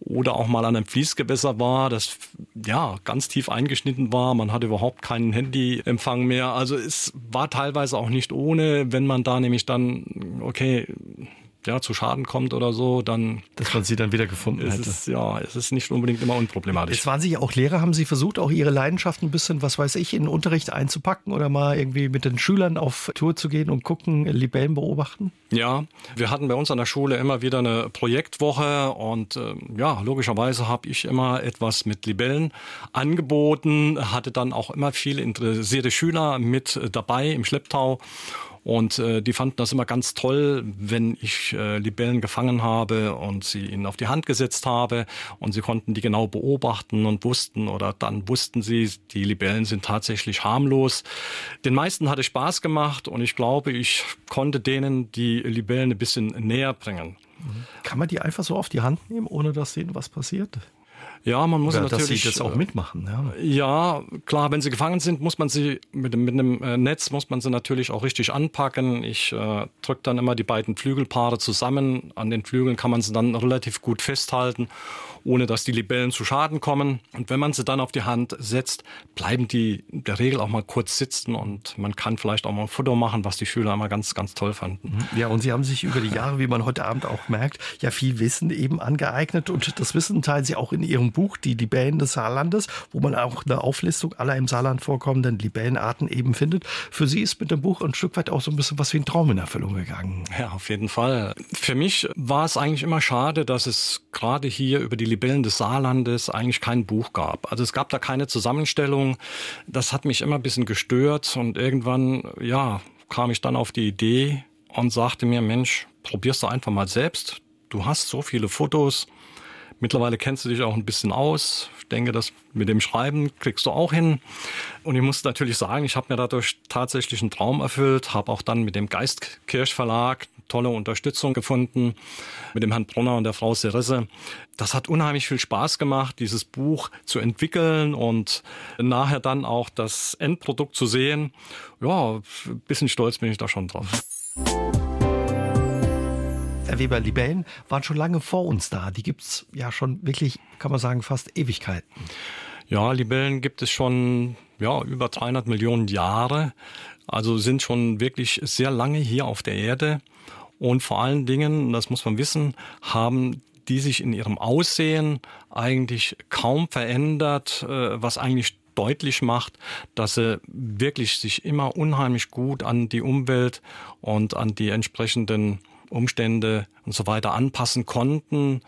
oder auch mal an einem Fließgewässer war, das ja ganz tief eingeschnitten war. Man hatte überhaupt keinen Handyempfang mehr. Also es war teilweise auch nicht ohne, wenn man da nämlich dann, okay, ja, zu Schaden kommt oder so, dann. Dass man sie dann wieder gefunden hätte. Es, ja, es ist nicht unbedingt immer unproblematisch. Jetzt waren Sie ja auch Lehrer. Haben Sie versucht, auch Ihre Leidenschaft ein bisschen, was weiß ich, in den Unterricht einzupacken oder mal irgendwie mit den Schülern auf Tour zu gehen und gucken, Libellen beobachten? Ja, wir hatten bei uns an der Schule immer wieder eine Projektwoche und äh, ja, logischerweise habe ich immer etwas mit Libellen angeboten, hatte dann auch immer viele interessierte Schüler mit dabei im Schlepptau und äh, die fanden das immer ganz toll, wenn ich äh, Libellen gefangen habe und sie ihnen auf die Hand gesetzt habe und sie konnten die genau beobachten und wussten oder dann wussten sie, die Libellen sind tatsächlich harmlos. Den meisten hatte Spaß gemacht und ich glaube, ich konnte denen die Libellen ein bisschen näher bringen. Kann man die einfach so auf die Hand nehmen, ohne dass denen was passiert? Ja, man muss Oder natürlich. Dass sie das auch äh, mitmachen. Ja. ja, klar, wenn sie gefangen sind, muss man sie mit, mit einem äh, Netz muss man sie natürlich auch richtig anpacken. Ich äh, drücke dann immer die beiden Flügelpaare zusammen. An den Flügeln kann man sie dann relativ gut festhalten ohne dass die Libellen zu Schaden kommen. Und wenn man sie dann auf die Hand setzt, bleiben die in der Regel auch mal kurz sitzen und man kann vielleicht auch mal ein Foto machen, was die Schüler immer ganz, ganz toll fanden. Mhm. Ja, und sie haben sich über die Jahre, wie man heute Abend auch merkt, ja viel Wissen eben angeeignet und das Wissen teilen sie auch in ihrem Buch, die Libellen des Saarlandes, wo man auch eine Auflistung aller im Saarland vorkommenden Libellenarten eben findet. Für sie ist mit dem Buch ein Stück weit auch so ein bisschen was wie ein Traum in Erfüllung gegangen. Ja, auf jeden Fall. Für mich war es eigentlich immer schade, dass es gerade hier über die Libellen des Saarlandes eigentlich kein Buch gab. Also es gab da keine Zusammenstellung. Das hat mich immer ein bisschen gestört und irgendwann, ja, kam ich dann auf die Idee und sagte mir, Mensch, probierst du einfach mal selbst. Du hast so viele Fotos. Mittlerweile kennst du dich auch ein bisschen aus. Ich denke, das mit dem Schreiben kriegst du auch hin. Und ich muss natürlich sagen, ich habe mir dadurch tatsächlich einen Traum erfüllt, habe auch dann mit dem Geistkirch Verlag tolle Unterstützung gefunden mit dem Herrn Brunner und der Frau Seresse. Das hat unheimlich viel Spaß gemacht, dieses Buch zu entwickeln und nachher dann auch das Endprodukt zu sehen. Ja, ein bisschen stolz bin ich da schon drauf. Herr Weber, Libellen waren schon lange vor uns da. Die gibt's ja schon wirklich, kann man sagen, fast Ewigkeiten. Ja, Libellen gibt es schon ja, über 300 Millionen Jahre. Also sind schon wirklich sehr lange hier auf der Erde. Und vor allen Dingen, das muss man wissen, haben die sich in ihrem Aussehen eigentlich kaum verändert, äh, was eigentlich deutlich macht, dass sie wirklich sich immer unheimlich gut an die Umwelt und an die entsprechenden Umstände und so weiter anpassen konnten.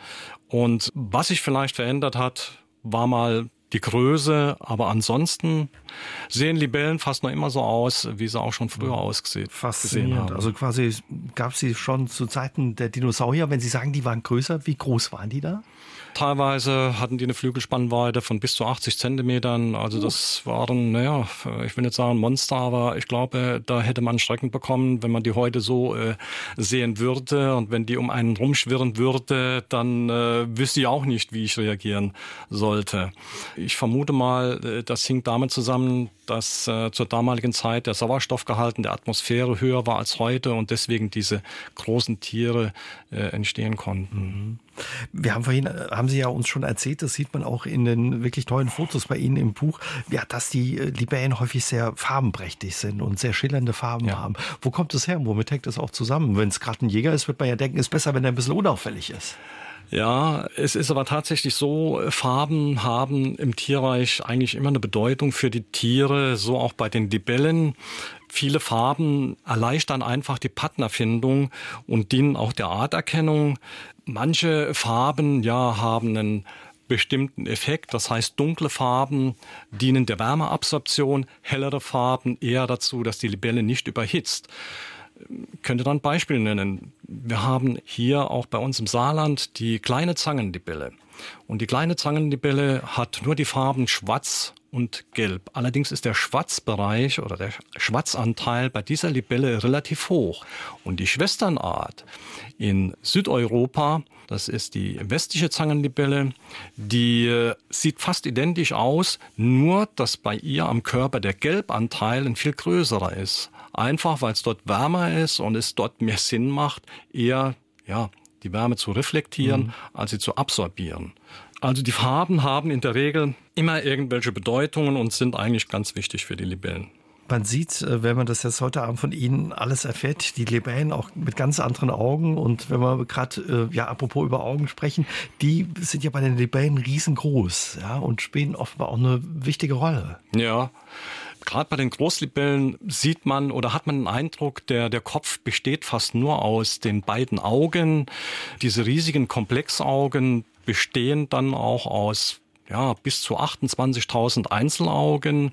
Und was sich vielleicht verändert hat, war mal die Größe, aber ansonsten sehen Libellen fast noch immer so aus, wie sie auch schon früher ausgesehen haben. Also quasi gab es sie schon zu Zeiten der Dinosaurier, wenn Sie sagen, die waren größer, wie groß waren die da? Teilweise hatten die eine Flügelspannweite von bis zu 80 Zentimetern. Also das waren, naja, ich will nicht sagen Monster, aber ich glaube, da hätte man Schrecken bekommen, wenn man die heute so äh, sehen würde. Und wenn die um einen rumschwirren würde, dann äh, wüsste ich auch nicht, wie ich reagieren sollte. ich vermute mal, äh, das hing damit zusammen, dass äh, zur damaligen Zeit der Sauerstoffgehalt in der Atmosphäre höher war als heute und deswegen diese großen Tiere äh, entstehen konnten. Mhm. Wir haben vorhin, äh, haben Sie ja uns schon erzählt, das sieht man auch in den wirklich tollen Fotos bei Ihnen im Buch, ja, dass die äh, Libellen häufig sehr farbenprächtig sind und sehr schillernde Farben ja. haben. Wo kommt das her und womit hängt das auch zusammen? Wenn es gerade ein Jäger ist, wird man ja denken, ist besser, wenn er ein bisschen unauffällig ist. Ja, es ist aber tatsächlich so, Farben haben im Tierreich eigentlich immer eine Bedeutung für die Tiere, so auch bei den Libellen. Viele Farben erleichtern einfach die Partnerfindung und dienen auch der Arterkennung. Manche Farben, ja, haben einen bestimmten Effekt. Das heißt, dunkle Farben dienen der Wärmeabsorption, hellere Farben eher dazu, dass die Libelle nicht überhitzt könnte dann Beispiel nennen. Wir haben hier auch bei uns im Saarland die kleine Zangenlibelle. Und die kleine Zangenlibelle hat nur die Farben schwarz und gelb. Allerdings ist der Schwarzbereich oder der Schwarzanteil bei dieser Libelle relativ hoch. Und die Schwesternart in Südeuropa, das ist die westliche Zangenlibelle, die äh, sieht fast identisch aus, nur dass bei ihr am Körper der Gelbanteil ein viel größerer ist. Einfach weil es dort wärmer ist und es dort mehr Sinn macht, eher ja, die Wärme zu reflektieren, mhm. als sie zu absorbieren. Also die Farben haben in der Regel immer irgendwelche Bedeutungen und sind eigentlich ganz wichtig für die Libellen. Man sieht, äh, wenn man das jetzt heute Abend von Ihnen alles erfährt, die Libellen auch mit ganz anderen Augen. Und wenn wir gerade, äh, ja, apropos über Augen sprechen, die sind ja bei den Libellen riesengroß, ja, und spielen offenbar auch eine wichtige Rolle. Ja. Gerade bei den Großlibellen sieht man oder hat man den Eindruck, der, der Kopf besteht fast nur aus den beiden Augen. Diese riesigen Komplexaugen bestehen dann auch aus ja, bis zu 28.000 Einzelaugen,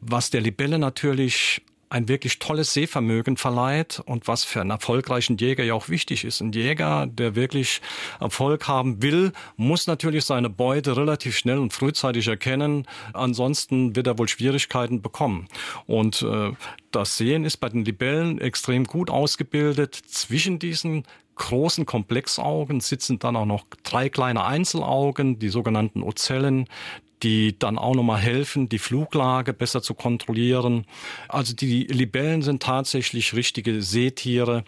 was der Libelle natürlich ein wirklich tolles Sehvermögen verleiht und was für einen erfolgreichen Jäger ja auch wichtig ist. Ein Jäger, der wirklich Erfolg haben will, muss natürlich seine Beute relativ schnell und frühzeitig erkennen. Ansonsten wird er wohl Schwierigkeiten bekommen. Und äh, das Sehen ist bei den Libellen extrem gut ausgebildet. Zwischen diesen großen Komplexaugen sitzen dann auch noch drei kleine Einzelaugen, die sogenannten Ocellen, die dann auch nochmal helfen, die Fluglage besser zu kontrollieren. Also die Libellen sind tatsächlich richtige Seetiere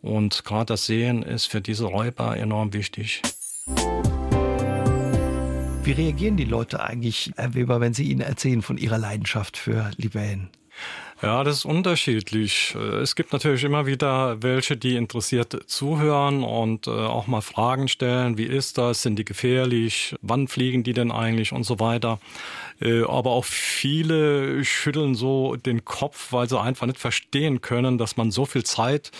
und gerade das Sehen ist für diese Räuber enorm wichtig. Wie reagieren die Leute eigentlich, Herr Weber, wenn Sie ihnen erzählen von ihrer Leidenschaft für Libellen? Ja, das ist unterschiedlich. Es gibt natürlich immer wieder welche, die interessiert zuhören und äh, auch mal Fragen stellen. Wie ist das? Sind die gefährlich? Wann fliegen die denn eigentlich? Und so weiter. Äh, aber auch viele schütteln so den Kopf, weil sie einfach nicht verstehen können, dass man so viel Zeit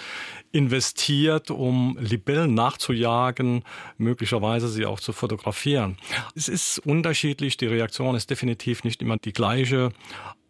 investiert, um Libellen nachzujagen, möglicherweise sie auch zu fotografieren. Es ist unterschiedlich, die Reaktion ist definitiv nicht immer die gleiche,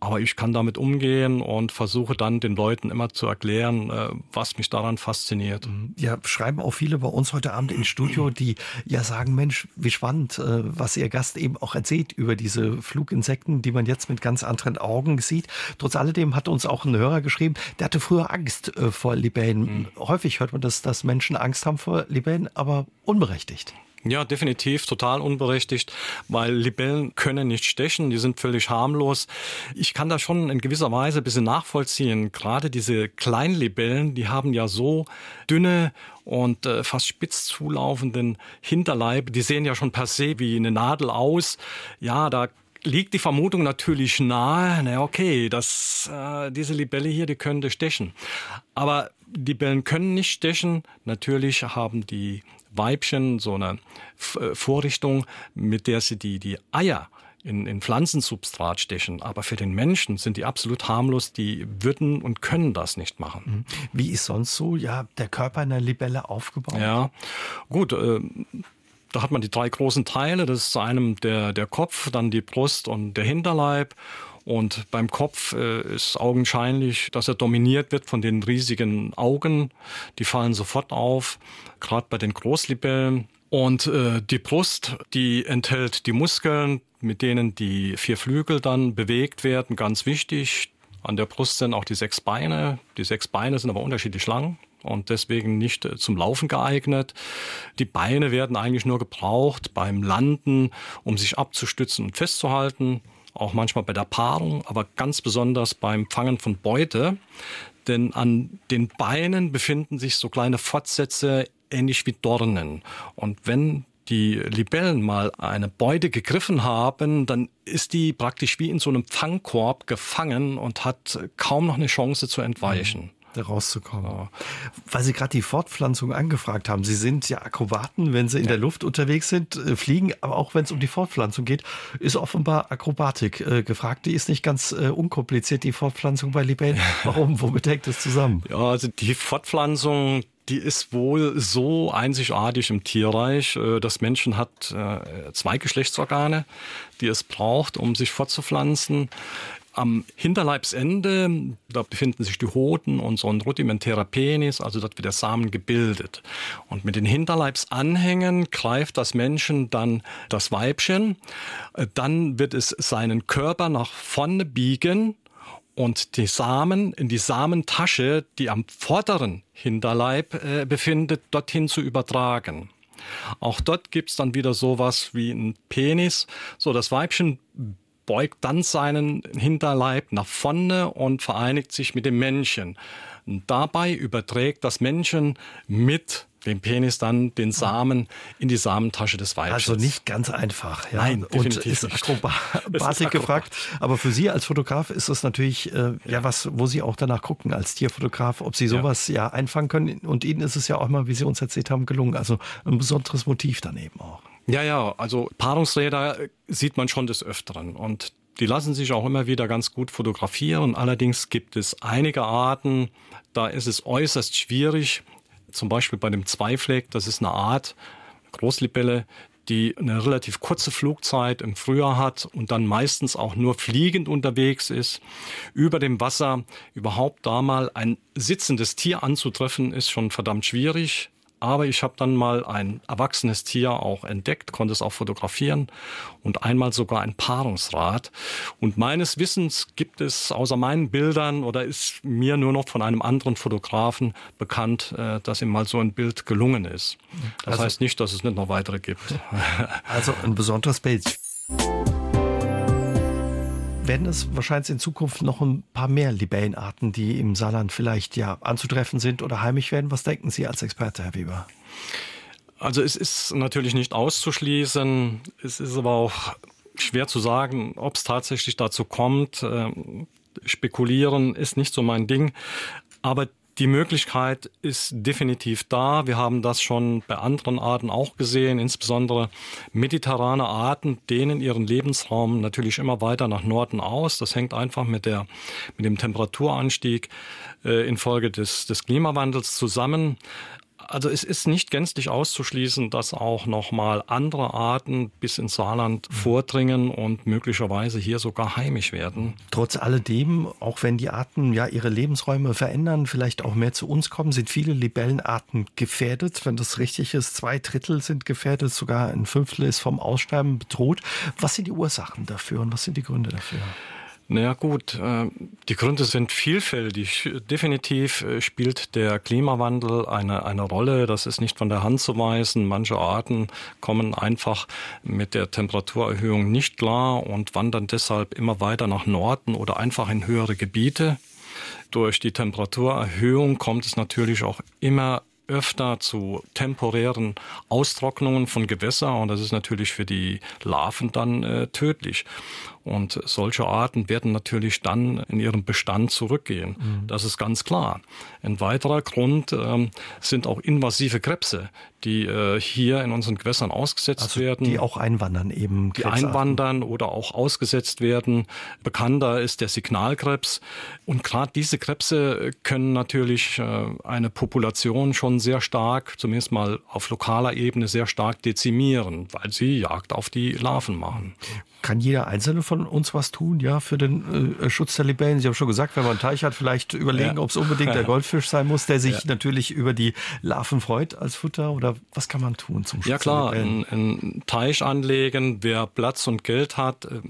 aber ich kann damit umgehen und versuche dann den Leuten immer zu erklären, äh, was mich daran fasziniert. Mhm. Ja, schreiben auch viele bei uns heute Abend ins Studio, die ja sagen, Mensch, wie spannend, äh, was Ihr Gast eben auch erzählt über diese Fluginsekten, die man jetzt mit ganz anderen Augen sieht. Trotz alledem hat uns auch ein Hörer geschrieben, der hatte früher Angst äh, vor Libellen. Mhm. Häufig hört man, dass, dass Menschen Angst haben vor Libellen, aber unberechtigt. Ja, definitiv total unberechtigt, weil Libellen können nicht stechen, die sind völlig harmlos. Ich kann da schon in gewisser Weise ein bisschen nachvollziehen. Gerade diese Kleinlibellen, die haben ja so dünne und äh, fast spitz zulaufenden Hinterleib. Die sehen ja schon per se wie eine Nadel aus. Ja, da liegt die Vermutung natürlich nahe, na okay, dass äh, diese Libelle hier, die könnte stechen. Aber Libellen können nicht stechen. Natürlich haben die Weibchen so eine äh, Vorrichtung, mit der sie die, die Eier in, in Pflanzensubstrat stechen. Aber für den Menschen sind die absolut harmlos, die würden und können das nicht machen. Mhm. Wie ist sonst so ja, der Körper einer Libelle aufgebaut? Ja, gut. Äh, da hat man die drei großen Teile. Das ist zu einem der, der Kopf, dann die Brust und der Hinterleib. Und beim Kopf äh, ist augenscheinlich, dass er dominiert wird von den riesigen Augen. Die fallen sofort auf, gerade bei den Großlibellen. Und äh, die Brust, die enthält die Muskeln, mit denen die vier Flügel dann bewegt werden, ganz wichtig. An der Brust sind auch die sechs Beine. Die sechs Beine sind aber unterschiedlich lang. und deswegen nicht äh, zum Laufen geeignet. Die Beine werden eigentlich nur gebraucht beim Landen, um sich abzustützen und festzuhalten, auch manchmal bei der Paarung, aber ganz besonders beim Fangen von Beute. Denn an den Beinen befinden sich so kleine Fortsätze, ähnlich wie Dornen. Und wenn die Libellen mal eine Beute gegriffen haben, dann ist die praktisch wie in so einem Fangkorb gefangen und hat kaum noch eine Chance zu entweichen. Da rauszukommen. Ja. Weil Sie gerade die Fortpflanzung angefragt haben. Sie sind ja Akrobaten, wenn Sie in ja. der Luft unterwegs sind, äh, fliegen, aber auch wenn es um die Fortpflanzung geht, ist offenbar Akrobatik äh, gefragt. Die ist nicht ganz äh, unkompliziert, die Fortpflanzung bei Libellen. Warum? Womit hängt das zusammen? Ja, also die Fortpflanzung, die ist wohl so einzigartig im Tierreich. Äh, das Menschen hat äh, zwei Geschlechtsorgane, die es braucht, um sich fortzupflanzen. Am Hinterleibsende, da befinden sich die Hoden und so ein rudimentärer Penis, also dort wird der Samen gebildet. Und mit den Hinterleibsanhängen greift das Menschen dann das Weibchen. Dann wird es seinen Körper nach vorne biegen und die Samen in die Samentasche, die am vorderen Hinterleib äh, befindet, dorthin zu übertragen. Auch dort gibt's dann wieder sowas wie ein Penis. So, das Weibchen beugt dann seinen Hinterleib nach vorne und vereinigt sich mit dem Männchen. Und dabei überträgt das Männchen mit dem Penis dann den Samen in die Samentasche des Weibchens. Also nicht ganz einfach. Ja. Nein, und ist Akrobatik (laughs) gefragt. Aber für Sie als Fotograf ist das natürlich äh, ja. was, wo Sie auch danach gucken als Tierfotograf, ob Sie sowas ja. ja einfangen können. Und Ihnen ist es ja auch mal, wie Sie uns erzählt haben, gelungen. Also ein besonderes Motiv daneben auch. Ja, ja, also Paarungsräder sieht man schon des Öfteren und die lassen sich auch immer wieder ganz gut fotografieren. Allerdings gibt es einige Arten, da ist es äußerst schwierig, zum Beispiel bei dem Zweifleck, das ist eine Art Großlibelle, die eine relativ kurze Flugzeit im Frühjahr hat und dann meistens auch nur fliegend unterwegs ist. Über dem Wasser überhaupt da mal ein sitzendes Tier anzutreffen, ist schon verdammt schwierig. Aber ich habe dann mal ein erwachsenes Tier auch entdeckt, konnte es auch fotografieren und einmal sogar ein Paarungsrad. Und meines Wissens gibt es außer meinen Bildern oder ist mir nur noch von einem anderen Fotografen bekannt, äh, dass ihm mal so ein Bild gelungen ist. Das also, heißt nicht, dass es nicht noch weitere gibt. Also ein besonderes Bild werden es wahrscheinlich in Zukunft noch ein paar mehr Libellenarten, die im Saarland vielleicht ja anzutreffen sind oder heimisch werden. Was denken Sie als Experte, Herr Weber? Also es ist natürlich nicht auszuschließen. Es ist aber auch schwer zu sagen, ob es tatsächlich dazu kommt. Ähm, spekulieren ist nicht so mein Ding. Aber die Möglichkeit ist definitiv da. Wir haben das schon bei anderen Arten auch gesehen, insbesondere mediterrane Arten dehnen ihren Lebensraum natürlich immer weiter nach Norden aus. Das hängt einfach mit, der, mit dem Temperaturanstieg äh, infolge des, des Klimawandels zusammen. Also es ist nicht gänzlich auszuschließen, dass auch nochmal andere Arten bis ins Saarland mhm. vordringen und möglicherweise hier sogar heimisch werden. Trotz alledem, auch wenn die Arten ja ihre Lebensräume verändern, vielleicht auch mehr zu uns kommen, sind viele Libellenarten gefährdet. Wenn das richtig ist, zwei Drittel sind gefährdet, sogar ein Fünftel ist vom Aussterben bedroht. Was sind die Ursachen dafür und was sind die Gründe dafür? Naja gut, äh, die Gründe sind vielfältig. Definitiv äh, spielt der Klimawandel eine, eine Rolle. Das ist nicht von der Hand zu weisen. Manche Arten kommen einfach mit der Temperaturerhöhung nicht klar und wandern deshalb immer weiter nach Norden oder einfach in höhere Gebiete. Durch die Temperaturerhöhung kommt es natürlich auch immer öfter zu temporären Austrocknungen von Gewässern und das ist natürlich für die Larven dann äh, tödlich. Und solche Arten werden natürlich dann in ihrem Bestand zurückgehen. Mhm. Das ist ganz klar. Ein weiterer Grund ähm, sind auch invasive Krebse, die äh, hier in unseren Gewässern ausgesetzt also werden. Die auch einwandern eben. Die einwandern oder auch ausgesetzt werden. Bekannter ist der Signalkrebs. Und gerade diese Krebse können natürlich äh, eine Population schon sehr stark, zumindest mal auf lokaler Ebene, sehr stark dezimieren, weil sie Jagd auf die Larven machen. Kann jeder Einzelne von uns was tun, ja, für den äh, Schutz der Libellen? Sie haben schon gesagt, wenn man einen Teich hat, vielleicht überlegen, ja. ob es unbedingt der (laughs) Goldfisch sein muss, der sich ja. natürlich über die Larven freut als Futter oder was kann man tun zum Schutz Ja klar, einen Teich anlegen, wer Platz und Geld hat, äh,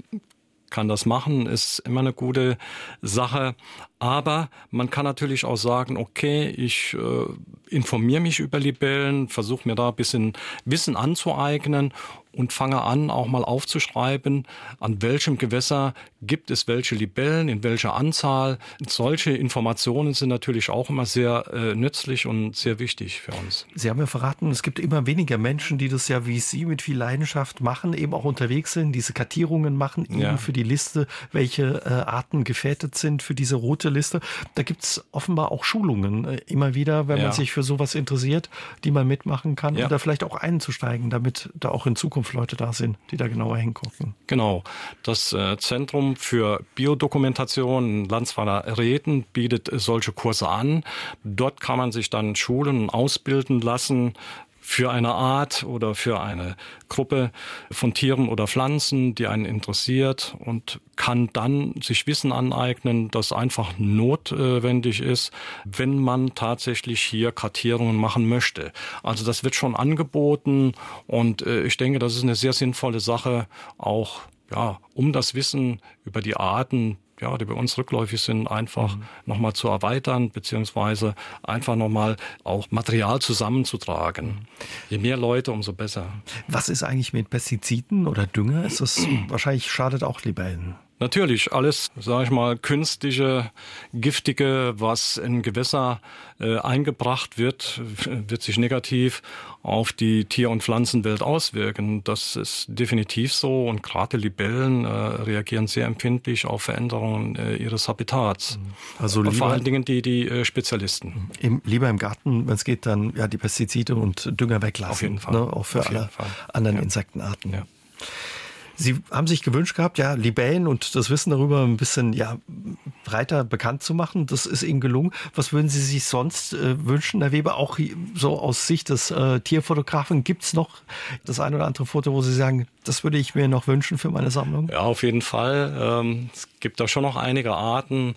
kann das machen, ist immer eine gute Sache. Aber man kann natürlich auch sagen, okay, ich äh, informiere mich über Libellen, versuche mir da ein bisschen Wissen anzueignen und fange an, auch mal aufzuschreiben, an welchem Gewässer gibt es welche Libellen, in welcher Anzahl. Solche Informationen sind natürlich auch immer sehr äh, nützlich und sehr wichtig für uns. Sie haben ja verraten, es gibt immer weniger Menschen, die das ja wie Sie mit viel Leidenschaft machen, eben auch unterwegs sind, diese Kartierungen machen, eben ja. für die Liste, welche äh, Arten gefährdet sind für diese rote Liste. Da gibt's offenbar auch Schulungen äh, immer wieder, wenn ja. man sich für sowas interessiert, die man mitmachen kann, ja. um da vielleicht auch einzusteigen, damit da auch in Zukunft Leute da sind, die da genauer hingucken. Genau. Das äh, Zentrum für Biodokumentation Landswaler Reden bietet solche Kurse an. Dort kann man sich dann schulen und ausbilden lassen, für eine Art oder für eine Gruppe von Tieren oder Pflanzen, die einen interessiert und kann dann sich Wissen aneignen, das einfach notwendig ist, wenn man tatsächlich hier Kartierungen machen möchte. Also das wird schon angeboten und äh, ich denke, das ist eine sehr sinnvolle Sache, auch ja, um das Wissen über die Arten ja, die bei uns rückläufig sind, einfach mhm. nochmal zu erweitern, beziehungsweise einfach nochmal auch Material zusammenzutragen. Mhm. Je mehr Leute, umso besser. Was ist eigentlich mit Pestiziden oder Dünger? Ist das (clears throat) wahrscheinlich schadet auch Libellen? Natürlich, alles, sage ich mal, künstliche, giftige, was in Gewässer äh, eingebracht wird, (laughs) wird sich negativ auf die Tier- und Pflanzenwelt auswirken. Das ist definitiv so und gerade Libellen äh, reagieren sehr empfindlich auf Veränderungen äh, ihres Habitats. Also lieber, vor allen Dingen die, die äh, Spezialisten. Im, lieber im Garten, wenn es geht, dann ja die Pestizide und Dünger weglassen. Auf jeden Fall. Ne, auch für auf alle anderen ja. Insektenarten. Ja. Sie haben sich gewünscht gehabt, ja, Libellen und das Wissen darüber ein bisschen ja, breiter bekannt zu machen. Das ist Ihnen gelungen. Was würden Sie sich sonst äh, wünschen, Herr Weber, auch so aus Sicht des äh, Tierfotografen? Gibt es noch das ein oder andere Foto, wo Sie sagen, das würde ich mir noch wünschen für meine Sammlung? Ja, auf jeden Fall. Ähm, es gibt da schon noch einige Arten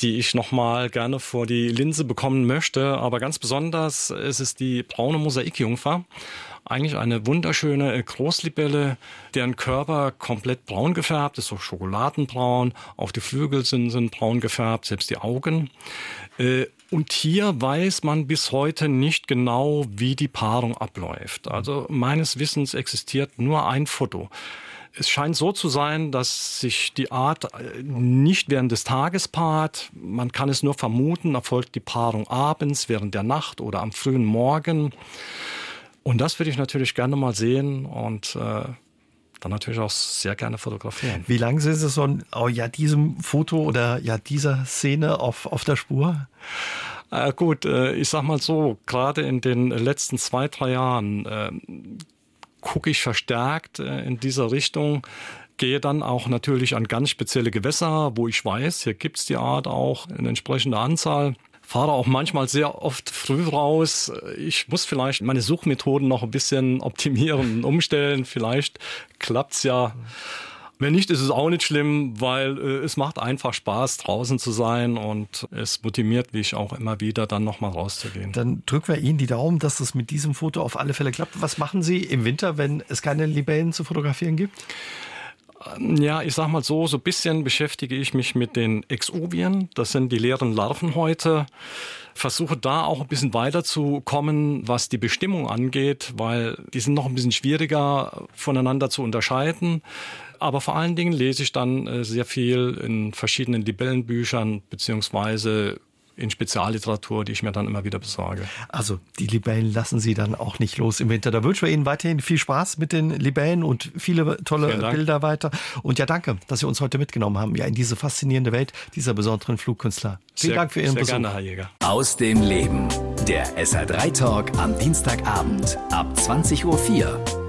die ich nochmal gerne vor die Linse bekommen möchte. Aber ganz besonders ist es die braune Mosaikjungfer eigentlich eine wunderschöne Großlibelle, deren Körper komplett braun gefärbt ist, so schokoladenbraun. Auch die Flügel sind, sind braun gefärbt, selbst die Augen. Äh, und hier weiß man bis heute nicht genau, wie die Paarung abläuft. Also meines Wissens existiert nur ein Foto. Es scheint so zu sein, dass sich die Art äh, nicht während des Tages paart. Man kann es nur vermuten, erfolgt die Paarung abends, während der Nacht oder am frühen Morgen. Und das würde ich natürlich gerne mal sehen und äh, dann natürlich auch sehr gerne fotografieren. Wie lange sind Sie so oh, ja, diesem Foto oder ja dieser Szene auf, auf der Spur? Äh, gut, äh, ich sag mal so, gerade in den letzten zwei, drei Jahren äh, gucke ich verstärkt äh, in dieser Richtung gehe dann auch natürlich an ganz spezielle Gewässer, wo ich weiß, hier gibt's die Art auch in entsprechender Anzahl fahre auch manchmal sehr oft früh raus. Ich muss vielleicht meine Suchmethoden noch ein bisschen optimieren umstellen. Vielleicht klappt's ja. Wenn nicht, ist es auch nicht schlimm, weil äh, es macht einfach Spaß, draußen zu sein und es motiviert mich auch immer wieder, dann nochmal rauszugehen. Dann drücken wir Ihnen die Daumen, dass es mit diesem Foto auf alle Fälle klappt. Was machen Sie im Winter, wenn es keine Libellen zu fotografieren gibt? Ja, ich sag mal so, so ein bisschen beschäftige ich mich mit den Exuvien. Das sind die leeren Larvenhäute. Versuche da auch ein bisschen weiterzukommen, was die Bestimmung angeht, weil die sind noch ein bisschen schwieriger voneinander zu unterscheiden. Aber vor allen Dingen lese ich dann äh, sehr viel in verschiedenen Libellenbüchern beziehungsweise in Spezialliteratur, die ich mir dann immer wieder besorge. Also die Libellen lassen Sie dann auch nicht los im Winter. Da wünschen wir Ihnen weiterhin viel Spaß mit den Libellen und viele tolle Bilder weiter. Und ja, danke, dass Sie uns heute mitgenommen haben, ja, in diese faszinierende Welt dieser besonderen Flugkünstler. Vielen sehr, Dank für Ihren sehr Besuch. Gerne, Herr Jäger. Aus dem Leben. Der SR3 Talk am Dienstagabend ab 20.04 Uhr